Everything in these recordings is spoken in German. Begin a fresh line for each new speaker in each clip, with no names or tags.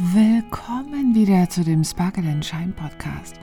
Willkommen wieder zu dem Sparkle and Shine Podcast.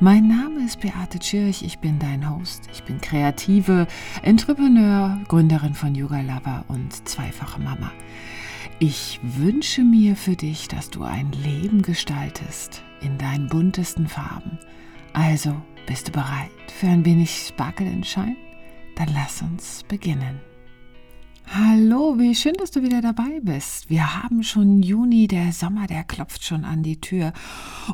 Mein Name ist Beate Tschirch, ich bin dein Host. Ich bin kreative Entrepreneur, Gründerin von Yoga Lover und zweifache Mama. Ich wünsche mir für dich, dass du ein Leben gestaltest in deinen buntesten Farben. Also, bist du bereit für ein wenig Sparkle and Shine? Dann lass uns beginnen. Hallo, wie schön, dass du wieder dabei bist. Wir haben schon Juni, der Sommer, der klopft schon an die Tür.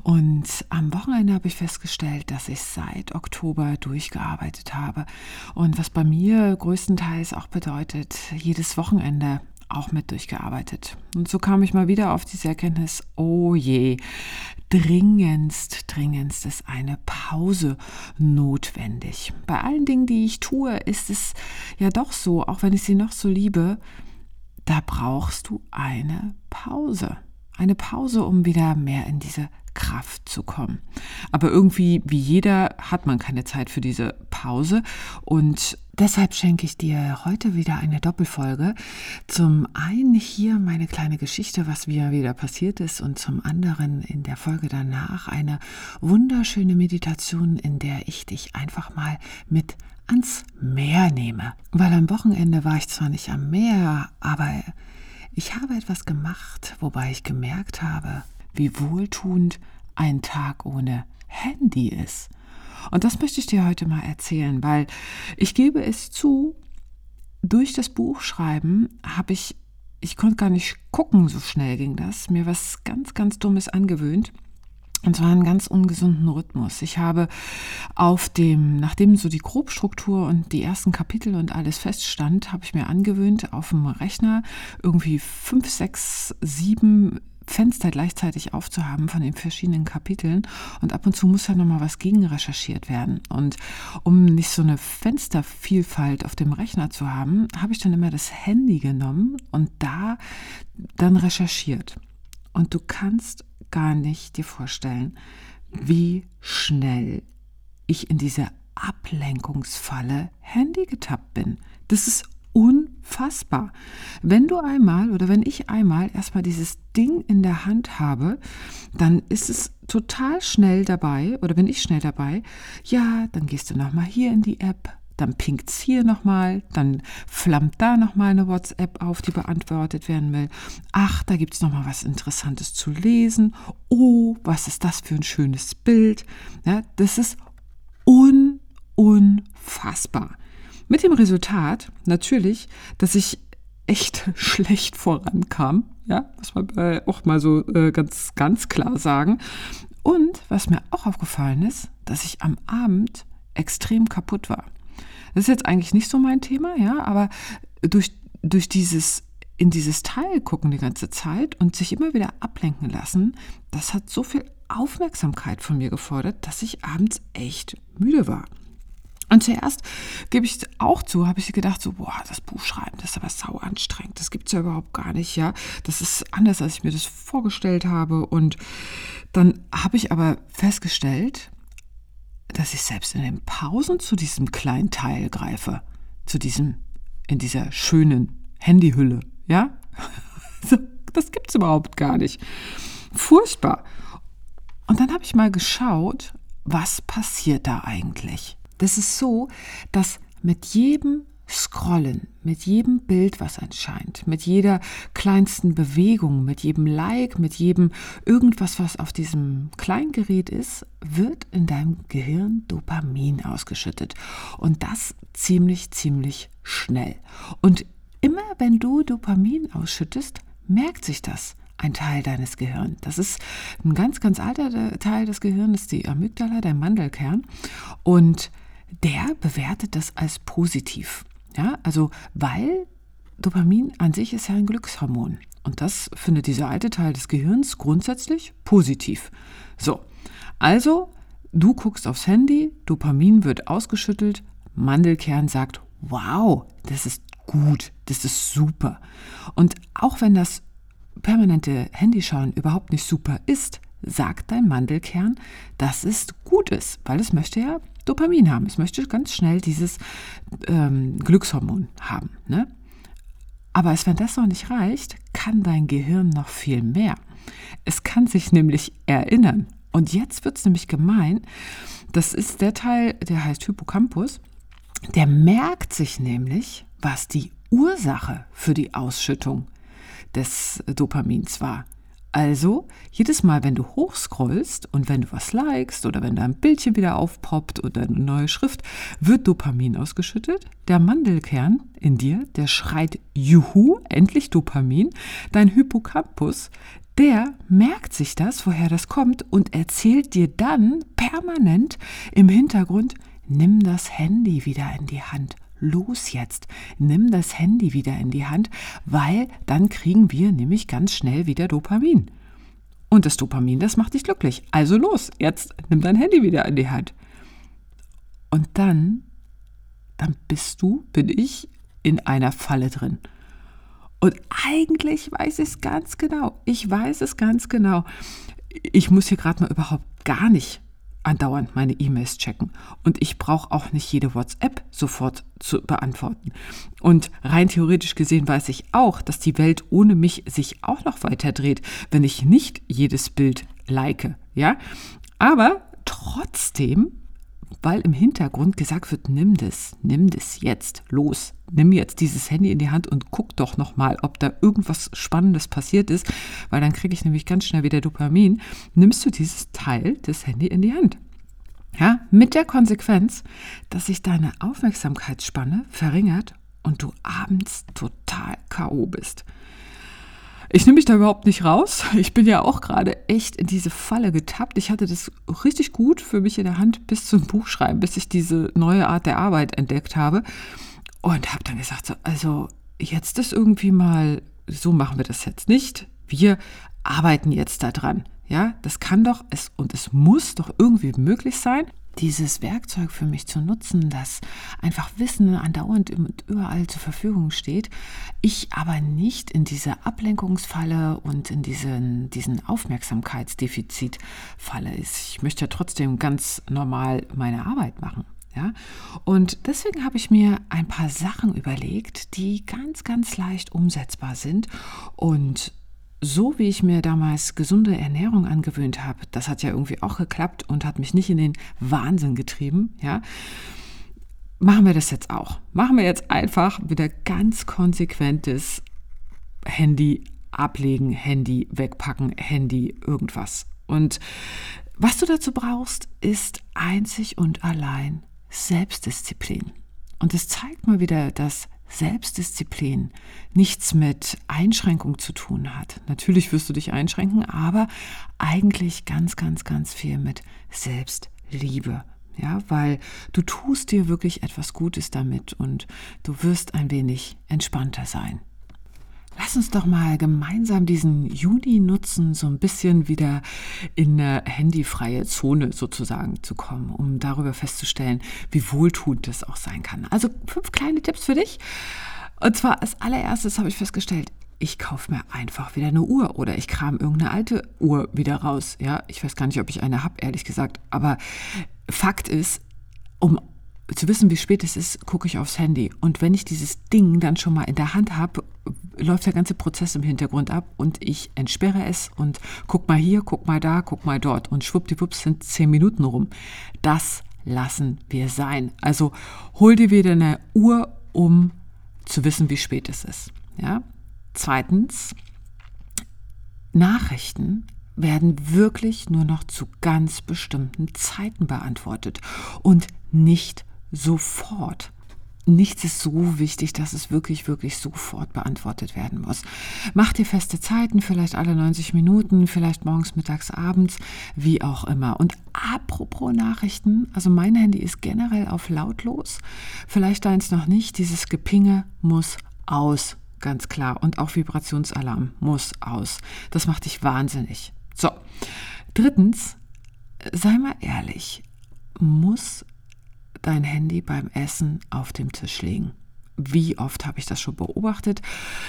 Und am Wochenende habe ich festgestellt, dass ich seit Oktober durchgearbeitet habe. Und was bei mir größtenteils auch bedeutet, jedes Wochenende auch mit durchgearbeitet. Und so kam ich mal wieder auf diese Erkenntnis, oh je, dringendst, dringendst ist eine Pause notwendig. Bei allen Dingen, die ich tue, ist es ja doch so, auch wenn ich sie noch so liebe, da brauchst du eine Pause. Eine Pause, um wieder mehr in diese Kraft zu kommen. Aber irgendwie, wie jeder, hat man keine Zeit für diese Pause. Und deshalb schenke ich dir heute wieder eine Doppelfolge. Zum einen hier meine kleine Geschichte, was mir wieder passiert ist. Und zum anderen in der Folge danach eine wunderschöne Meditation, in der ich dich einfach mal mit ans Meer nehme. Weil am Wochenende war ich zwar nicht am Meer, aber ich habe etwas gemacht, wobei ich gemerkt habe, wie wohltuend ein Tag ohne Handy ist. Und das möchte ich dir heute mal erzählen, weil ich gebe es zu, durch das Buchschreiben habe ich, ich konnte gar nicht gucken, so schnell ging das, mir was ganz, ganz Dummes angewöhnt. Und zwar einen ganz ungesunden Rhythmus. Ich habe auf dem, nachdem so die Grobstruktur und die ersten Kapitel und alles feststand, habe ich mir angewöhnt, auf dem Rechner irgendwie fünf, sechs, sieben Fenster gleichzeitig aufzuhaben von den verschiedenen Kapiteln und ab und zu muss ja nochmal was gegen recherchiert werden. Und um nicht so eine Fenstervielfalt auf dem Rechner zu haben, habe ich dann immer das Handy genommen und da dann recherchiert. Und du kannst gar nicht dir vorstellen, wie schnell ich in diese Ablenkungsfalle Handy getappt bin. Das ist unfassbar. Wenn du einmal oder wenn ich einmal erstmal dieses Ding in der Hand habe, dann ist es total schnell dabei oder bin ich schnell dabei. Ja, dann gehst du nochmal hier in die App, dann pinkt es hier nochmal, dann flammt da nochmal eine WhatsApp auf, die beantwortet werden will. Ach, da gibt es nochmal was Interessantes zu lesen. Oh, was ist das für ein schönes Bild? Ja, das ist un unfassbar. Mit dem Resultat natürlich, dass ich echt schlecht vorankam. Ja, muss man auch mal so äh, ganz, ganz klar sagen. Und was mir auch aufgefallen ist, dass ich am Abend extrem kaputt war. Das ist jetzt eigentlich nicht so mein Thema, ja, aber durch, durch dieses in dieses Teil gucken die ganze Zeit und sich immer wieder ablenken lassen, das hat so viel Aufmerksamkeit von mir gefordert, dass ich abends echt müde war. Und zuerst gebe ich auch zu, habe ich gedacht, so, boah, das Buch schreiben, das ist aber sau anstrengend. Das gibt es ja überhaupt gar nicht, ja. Das ist anders, als ich mir das vorgestellt habe. Und dann habe ich aber festgestellt, dass ich selbst in den Pausen zu diesem kleinen Teil greife. Zu diesem, in dieser schönen Handyhülle, ja. das gibt es überhaupt gar nicht. Furchtbar. Und dann habe ich mal geschaut, was passiert da eigentlich? Das ist so, dass mit jedem Scrollen, mit jedem Bild, was erscheint, mit jeder kleinsten Bewegung, mit jedem Like, mit jedem irgendwas, was auf diesem Kleingerät ist, wird in deinem Gehirn Dopamin ausgeschüttet. Und das ziemlich, ziemlich schnell. Und immer wenn du Dopamin ausschüttest, merkt sich das ein Teil deines Gehirns. Das ist ein ganz, ganz alter Teil des Gehirns, die Amygdala, der Mandelkern. Und der bewertet das als positiv. Ja, also weil Dopamin an sich ist ja ein Glückshormon. Und das findet dieser alte Teil des Gehirns grundsätzlich positiv. So, also du guckst aufs Handy, Dopamin wird ausgeschüttelt, Mandelkern sagt, wow, das ist gut, das ist super. Und auch wenn das permanente Handyschauen überhaupt nicht super ist, sagt dein Mandelkern, dass es gut ist, weil es möchte ja Dopamin haben. Es möchte ganz schnell dieses ähm, Glückshormon haben. Ne? Aber als wenn das noch nicht reicht, kann dein Gehirn noch viel mehr. Es kann sich nämlich erinnern. Und jetzt wird es nämlich gemein. Das ist der Teil, der heißt Hippocampus. Der merkt sich nämlich, was die Ursache für die Ausschüttung des Dopamins war. Also, jedes Mal, wenn du hochscrollst und wenn du was likest oder wenn da ein Bildchen wieder aufpoppt oder eine neue Schrift, wird Dopamin ausgeschüttet. Der Mandelkern in dir, der schreit Juhu, endlich Dopamin. Dein Hippocampus, der merkt sich das, woher das kommt und erzählt dir dann permanent im Hintergrund, nimm das Handy wieder in die Hand los jetzt, nimm das Handy wieder in die Hand, weil dann kriegen wir nämlich ganz schnell wieder Dopamin. Und das Dopamin, das macht dich glücklich. Also los, jetzt nimm dein Handy wieder in die Hand. Und dann, dann bist du, bin ich in einer Falle drin. Und eigentlich weiß ich es ganz genau. Ich weiß es ganz genau. Ich muss hier gerade mal überhaupt gar nicht andauernd meine E-Mails checken. Und ich brauche auch nicht jede WhatsApp sofort zu beantworten. Und rein theoretisch gesehen weiß ich auch, dass die Welt ohne mich sich auch noch weiter dreht, wenn ich nicht jedes Bild like. Ja? Aber trotzdem weil im Hintergrund gesagt wird, nimm das, nimm das jetzt, los, nimm jetzt dieses Handy in die Hand und guck doch nochmal, ob da irgendwas Spannendes passiert ist, weil dann kriege ich nämlich ganz schnell wieder Dopamin, nimmst du dieses Teil, das Handy in die Hand. Ja, mit der Konsequenz, dass sich deine Aufmerksamkeitsspanne verringert und du abends total K.O. bist. Ich nehme mich da überhaupt nicht raus. Ich bin ja auch gerade echt in diese Falle getappt. Ich hatte das richtig gut für mich in der Hand bis zum Buchschreiben, bis ich diese neue Art der Arbeit entdeckt habe. Und habe dann gesagt, so, also jetzt ist irgendwie mal, so machen wir das jetzt nicht. Wir arbeiten jetzt daran. Ja, das kann doch es und es muss doch irgendwie möglich sein dieses Werkzeug für mich zu nutzen, das einfach Wissen andauernd überall zur Verfügung steht, ich aber nicht in diese Ablenkungsfalle und in diesen, diesen Aufmerksamkeitsdefizitfalle ist. Ich möchte ja trotzdem ganz normal meine Arbeit machen. Ja? Und deswegen habe ich mir ein paar Sachen überlegt, die ganz, ganz leicht umsetzbar sind und so wie ich mir damals gesunde Ernährung angewöhnt habe, das hat ja irgendwie auch geklappt und hat mich nicht in den Wahnsinn getrieben, ja, machen wir das jetzt auch. Machen wir jetzt einfach wieder ganz konsequentes Handy ablegen, Handy wegpacken, Handy irgendwas. Und was du dazu brauchst, ist einzig und allein Selbstdisziplin. Und es zeigt mal wieder, dass Selbstdisziplin nichts mit Einschränkung zu tun hat. Natürlich wirst du dich einschränken, aber eigentlich ganz, ganz, ganz viel mit Selbstliebe. Ja, weil du tust dir wirklich etwas Gutes damit und du wirst ein wenig entspannter sein. Lass uns doch mal gemeinsam diesen Juni nutzen, so ein bisschen wieder in eine handyfreie Zone sozusagen zu kommen, um darüber festzustellen, wie wohltuend das auch sein kann. Also fünf kleine Tipps für dich. Und zwar als allererstes habe ich festgestellt, ich kaufe mir einfach wieder eine Uhr oder ich kram irgendeine alte Uhr wieder raus. Ja, ich weiß gar nicht, ob ich eine habe, ehrlich gesagt. Aber Fakt ist, um zu wissen, wie spät es ist, gucke ich aufs Handy. Und wenn ich dieses Ding dann schon mal in der Hand habe, läuft der ganze Prozess im Hintergrund ab und ich entsperre es und guck mal hier, guck mal da, guck mal dort. Und schwuppdiwupps sind zehn Minuten rum. Das lassen wir sein. Also hol dir wieder eine Uhr, um zu wissen, wie spät es ist. Ja? Zweitens, Nachrichten werden wirklich nur noch zu ganz bestimmten Zeiten beantwortet und nicht sofort. Nichts ist so wichtig, dass es wirklich, wirklich sofort beantwortet werden muss. Mach dir feste Zeiten, vielleicht alle 90 Minuten, vielleicht morgens, mittags, abends, wie auch immer. Und apropos Nachrichten, also mein Handy ist generell auf lautlos. Vielleicht deins noch nicht. Dieses Gepinge muss aus, ganz klar. Und auch Vibrationsalarm muss aus. Das macht dich wahnsinnig. So. Drittens, sei mal ehrlich, muss dein Handy beim Essen auf dem Tisch legen. Wie oft habe ich das schon beobachtet?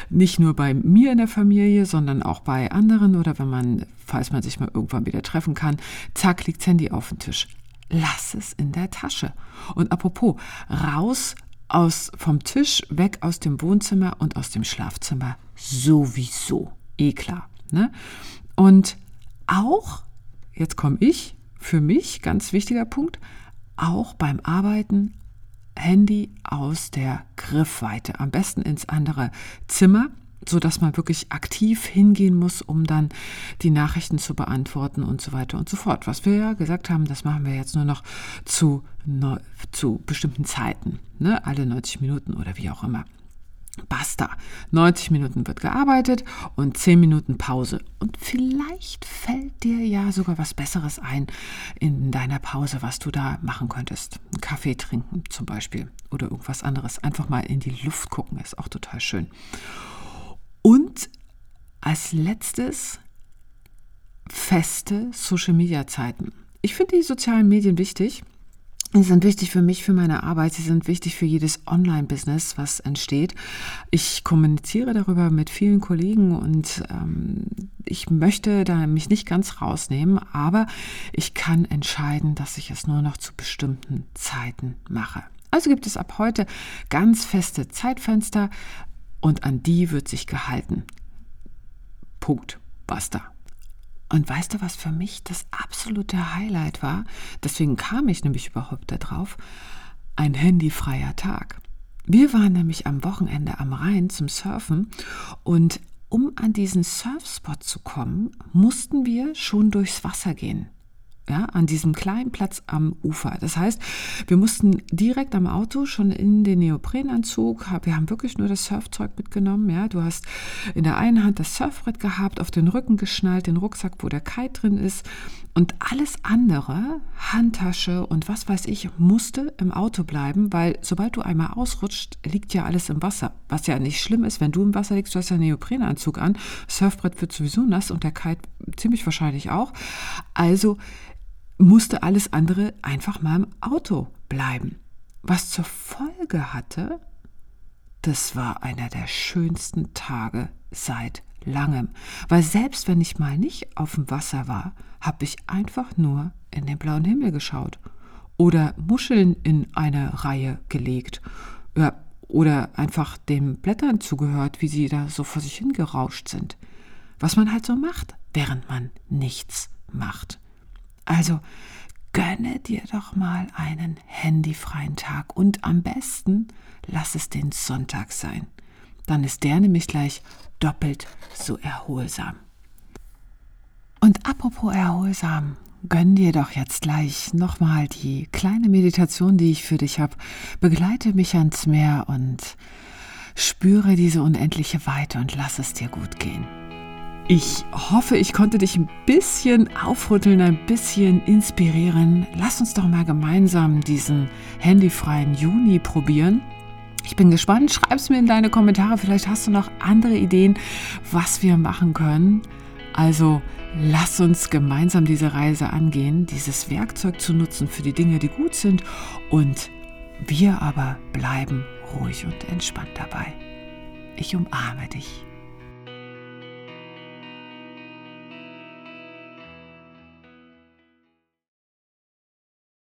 Nicht nur bei mir in der Familie, sondern auch bei anderen oder wenn man, falls man sich mal irgendwann wieder treffen kann, zack, liegt das Handy auf dem Tisch. Lass es in der Tasche. Und apropos, raus aus, vom Tisch weg aus dem Wohnzimmer und aus dem Schlafzimmer sowieso. Eh klar. Ne? Und auch, jetzt komme ich, für mich ganz wichtiger Punkt, auch beim Arbeiten Handy aus der Griffweite, am besten ins andere Zimmer, so dass man wirklich aktiv hingehen muss, um dann die Nachrichten zu beantworten und so weiter und so fort. Was wir ja gesagt haben, das machen wir jetzt nur noch zu, zu bestimmten Zeiten, ne? alle 90 Minuten oder wie auch immer. Basta. 90 Minuten wird gearbeitet und 10 Minuten Pause. Und vielleicht fällt dir ja sogar was Besseres ein in deiner Pause, was du da machen könntest. Einen Kaffee trinken zum Beispiel oder irgendwas anderes. Einfach mal in die Luft gucken, ist auch total schön. Und als letztes feste Social-Media-Zeiten. Ich finde die sozialen Medien wichtig. Sie sind wichtig für mich, für meine Arbeit. Sie sind wichtig für jedes Online-Business, was entsteht. Ich kommuniziere darüber mit vielen Kollegen und ähm, ich möchte da mich nicht ganz rausnehmen, aber ich kann entscheiden, dass ich es nur noch zu bestimmten Zeiten mache. Also gibt es ab heute ganz feste Zeitfenster, und an die wird sich gehalten. Punkt. Basta. Und weißt du, was für mich das absolute Highlight war? Deswegen kam ich nämlich überhaupt darauf. Ein handyfreier Tag. Wir waren nämlich am Wochenende am Rhein zum Surfen und um an diesen Surfspot zu kommen, mussten wir schon durchs Wasser gehen ja, an diesem kleinen Platz am Ufer. Das heißt, wir mussten direkt am Auto schon in den Neoprenanzug, wir haben wirklich nur das Surfzeug mitgenommen. Ja, du hast in der einen Hand das Surfbrett gehabt, auf den Rücken geschnallt, den Rucksack, wo der Kite drin ist und alles andere, Handtasche und was weiß ich, musste im Auto bleiben, weil sobald du einmal ausrutscht, liegt ja alles im Wasser. Was ja nicht schlimm ist, wenn du im Wasser liegst, du hast ja einen Neoprenanzug an, Surfbrett wird sowieso nass und der Kite ziemlich wahrscheinlich auch. Also musste alles andere einfach mal im Auto bleiben. Was zur Folge hatte, das war einer der schönsten Tage seit langem, weil selbst wenn ich mal nicht auf dem Wasser war, habe ich einfach nur in den blauen Himmel geschaut oder Muscheln in eine Reihe gelegt ja, oder einfach den Blättern zugehört, wie sie da so vor sich hingerauscht sind. Was man halt so macht, während man nichts macht. Also gönne dir doch mal einen handyfreien Tag und am besten lass es den Sonntag sein. Dann ist der nämlich gleich doppelt so erholsam. Und apropos erholsam, gönn dir doch jetzt gleich nochmal die kleine Meditation, die ich für dich habe. Begleite mich ans Meer und spüre diese unendliche Weite und lass es dir gut gehen. Ich hoffe, ich konnte dich ein bisschen aufrütteln, ein bisschen inspirieren. Lass uns doch mal gemeinsam diesen handyfreien Juni probieren. Ich bin gespannt. Schreib es mir in deine Kommentare. Vielleicht hast du noch andere Ideen, was wir machen können. Also lass uns gemeinsam diese Reise angehen, dieses Werkzeug zu nutzen für die Dinge, die gut sind. Und wir aber bleiben ruhig und entspannt dabei. Ich umarme dich.